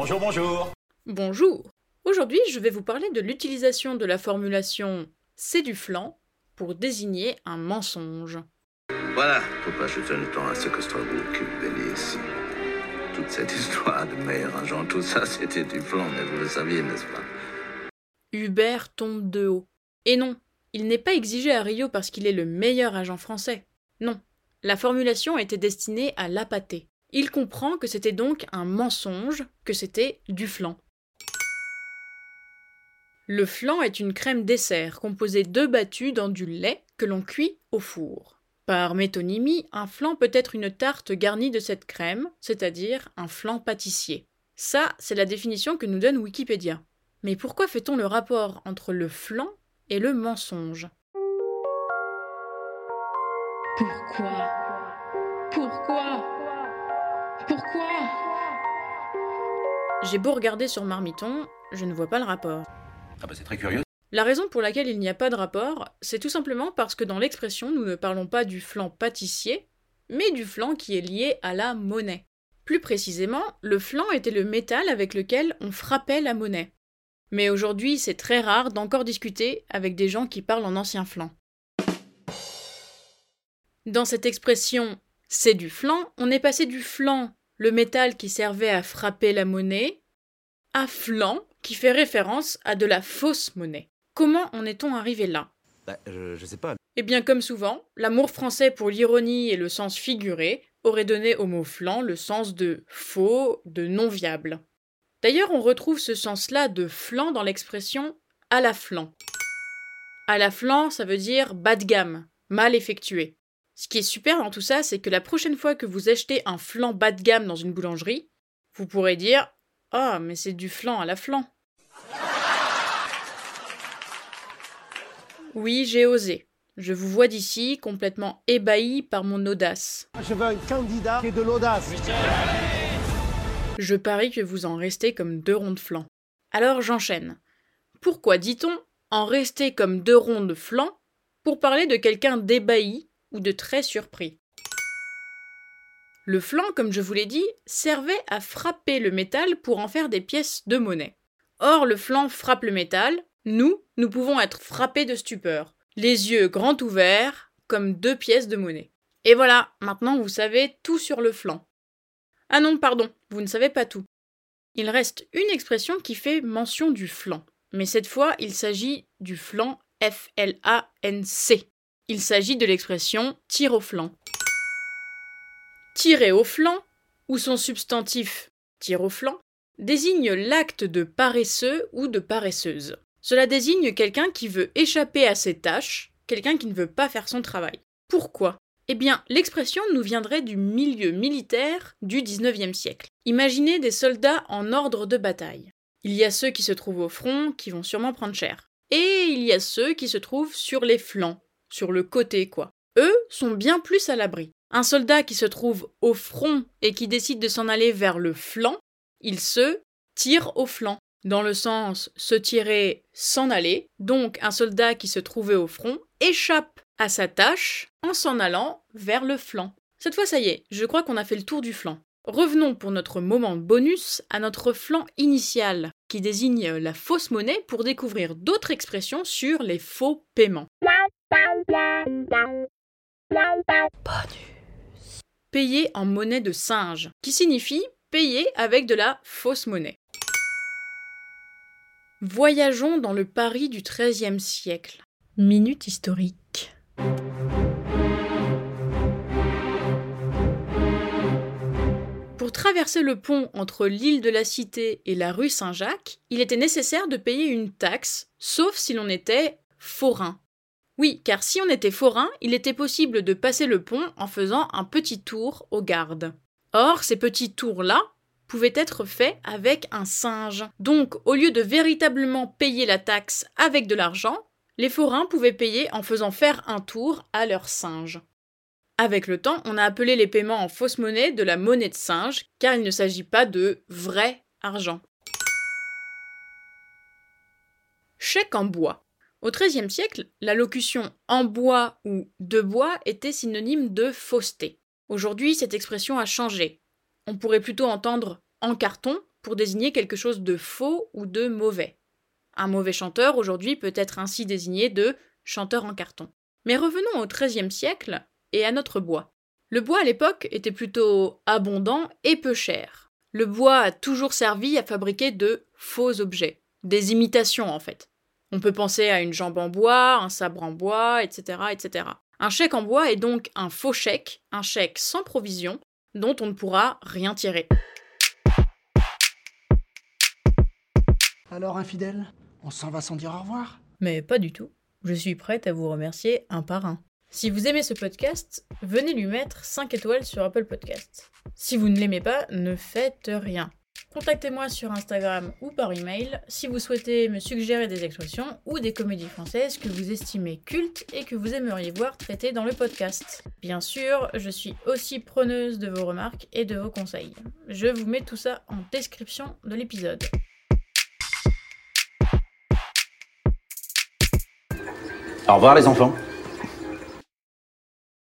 Bonjour, bonjour. Bonjour. Aujourd'hui, je vais vous parler de l'utilisation de la formulation c'est du flan pour désigner un mensonge. Voilà, faut pas jeter le temps à ce que Strasbourg béni ici. Toute cette histoire de meilleur agent, tout ça, c'était du flan, mais vous le saviez, n'est-ce pas? Hubert tombe de haut. Et non, il n'est pas exigé à Rio parce qu'il est le meilleur agent français. Non, la formulation était destinée à l'appâter. Il comprend que c'était donc un mensonge, que c'était du flan. Le flan est une crème dessert composée d'œufs battus dans du lait que l'on cuit au four. Par métonymie, un flan peut être une tarte garnie de cette crème, c'est-à-dire un flan pâtissier. Ça, c'est la définition que nous donne Wikipédia. Mais pourquoi fait-on le rapport entre le flan et le mensonge? Pourquoi? Pourquoi? Pourquoi? J'ai beau regarder sur Marmiton, je ne vois pas le rapport. Ah bah c'est très curieux. La raison pour laquelle il n'y a pas de rapport, c'est tout simplement parce que dans l'expression, nous ne parlons pas du flan pâtissier, mais du flan qui est lié à la monnaie. Plus précisément, le flan était le métal avec lequel on frappait la monnaie. Mais aujourd'hui, c'est très rare d'encore discuter avec des gens qui parlent en ancien flan. Dans cette expression c'est du flan, on est passé du flan, le métal qui servait à frapper la monnaie, à flan, qui fait référence à de la fausse monnaie. Comment en est-on arrivé là? Bah, je, je sais pas. Eh bien, comme souvent, l'amour français pour l'ironie et le sens figuré aurait donné au mot flan le sens de faux, de non viable. D'ailleurs, on retrouve ce sens-là de flan dans l'expression à la flan. À la flan, ça veut dire bas de gamme, mal effectué. Ce qui est super dans tout ça, c'est que la prochaine fois que vous achetez un flan bas de gamme dans une boulangerie, vous pourrez dire Ah, mais c'est du flan à la flan. Oui, j'ai osé. Je vous vois d'ici complètement ébahi par mon audace. Je veux un candidat qui ait de l'audace. Je parie que vous en restez comme deux ronds de flanc. Alors j'enchaîne. Pourquoi dit-on en rester comme deux ronds de flanc pour parler de quelqu'un d'ébahi? Ou de très surpris Le flanc, comme je vous l'ai dit, servait à frapper le métal pour en faire des pièces de monnaie. Or, le flanc frappe le métal, nous, nous pouvons être frappés de stupeur, les yeux grands ouverts, comme deux pièces de monnaie. Et voilà, maintenant vous savez tout sur le flanc. Ah non, pardon, vous ne savez pas tout. Il reste une expression qui fait mention du flanc, mais cette fois il s'agit du flanc F-L-A-N-C. Il s'agit de l'expression tir au flanc. Tirer au flanc, ou son substantif tir au flanc, désigne l'acte de paresseux ou de paresseuse. Cela désigne quelqu'un qui veut échapper à ses tâches, quelqu'un qui ne veut pas faire son travail. Pourquoi? Eh bien, l'expression nous viendrait du milieu militaire du XIXe siècle. Imaginez des soldats en ordre de bataille. Il y a ceux qui se trouvent au front, qui vont sûrement prendre cher. Et il y a ceux qui se trouvent sur les flancs, sur le côté quoi. Eux sont bien plus à l'abri. Un soldat qui se trouve au front et qui décide de s'en aller vers le flanc, il se tire au flanc dans le sens se tirer, s'en aller. Donc un soldat qui se trouvait au front échappe à sa tâche en s'en allant vers le flanc. Cette fois, ça y est, je crois qu'on a fait le tour du flanc. Revenons pour notre moment bonus à notre flanc initial, qui désigne la fausse monnaie pour découvrir d'autres expressions sur les faux paiements. Payer en monnaie de singe, qui signifie payer avec de la fausse monnaie. Voyageons dans le Paris du XIIIe siècle. Minute historique. Pour traverser le pont entre l'île de la Cité et la rue Saint-Jacques, il était nécessaire de payer une taxe, sauf si l'on était forain. Oui, car si on était forain, il était possible de passer le pont en faisant un petit tour aux gardes. Or, ces petits tours-là pouvaient être faits avec un singe. Donc, au lieu de véritablement payer la taxe avec de l'argent, les forains pouvaient payer en faisant faire un tour à leur singe. Avec le temps, on a appelé les paiements en fausse monnaie de la monnaie de singe, car il ne s'agit pas de vrai argent. Chèque en bois. Au XIIIe siècle, la locution en bois ou de bois était synonyme de fausseté. Aujourd'hui, cette expression a changé. On pourrait plutôt entendre en carton pour désigner quelque chose de faux ou de mauvais. Un mauvais chanteur aujourd'hui peut être ainsi désigné de chanteur en carton. Mais revenons au XIIIe siècle et à notre bois. Le bois à l'époque était plutôt abondant et peu cher. Le bois a toujours servi à fabriquer de faux objets, des imitations en fait. On peut penser à une jambe en bois, un sabre en bois, etc., etc. Un chèque en bois est donc un faux chèque, un chèque sans provision, dont on ne pourra rien tirer. Alors, infidèle, on s'en va sans dire au revoir? Mais pas du tout. Je suis prête à vous remercier un par un. Si vous aimez ce podcast, venez lui mettre 5 étoiles sur Apple Podcast. Si vous ne l'aimez pas, ne faites rien. Contactez-moi sur Instagram ou par email si vous souhaitez me suggérer des expressions ou des comédies françaises que vous estimez cultes et que vous aimeriez voir traitées dans le podcast. Bien sûr, je suis aussi preneuse de vos remarques et de vos conseils. Je vous mets tout ça en description de l'épisode. Au revoir les enfants.